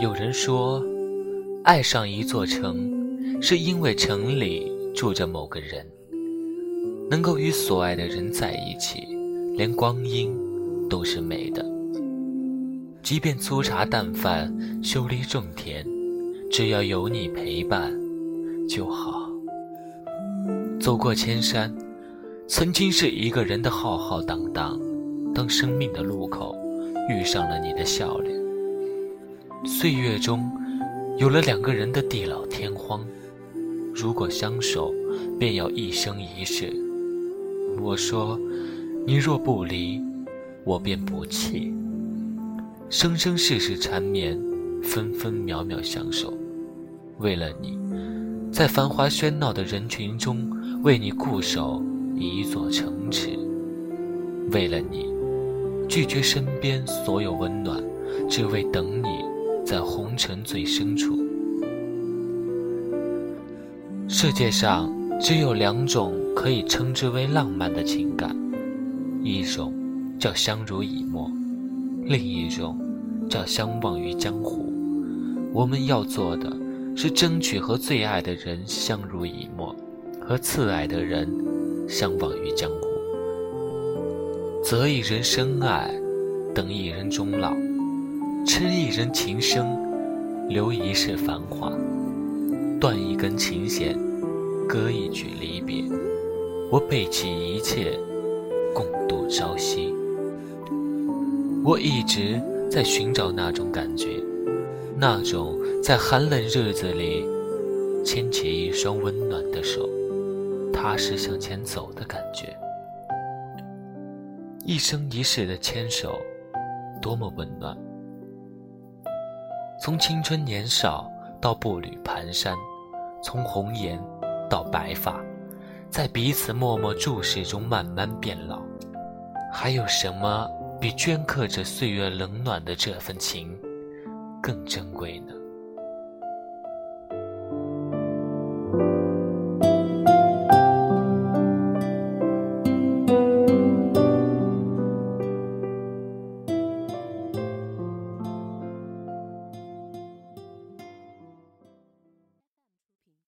有人说，爱上一座城，是因为城里住着某个人。能够与所爱的人在一起，连光阴都是美的。即便粗茶淡饭、修篱种田，只要有你陪伴就好。走过千山，曾经是一个人的浩浩荡荡。当生命的路口遇上了你的笑脸，岁月中有了两个人的地老天荒。如果相守，便要一生一世。我说，你若不离，我便不弃。生生世世缠绵，分分秒秒相守。为了你，在繁华喧闹的人群中，为你固守一座城池。为了你。拒绝身边所有温暖，只为等你，在红尘最深处。世界上只有两种可以称之为浪漫的情感，一种叫相濡以沫，另一种叫相忘于江湖。我们要做的是争取和最爱的人相濡以沫，和次爱的人相忘于江湖。择一人深爱，等一人终老，痴一人情深，留一世繁华，断一根琴弦，割一句离别。我背弃一切，共度朝夕。我一直在寻找那种感觉，那种在寒冷日子里牵起一双温暖的手，踏实向前走的感觉。一生一世的牵手，多么温暖！从青春年少到步履蹒跚，从红颜到白发，在彼此默默注视中慢慢变老。还有什么比镌刻着岁月冷暖的这份情更珍贵呢？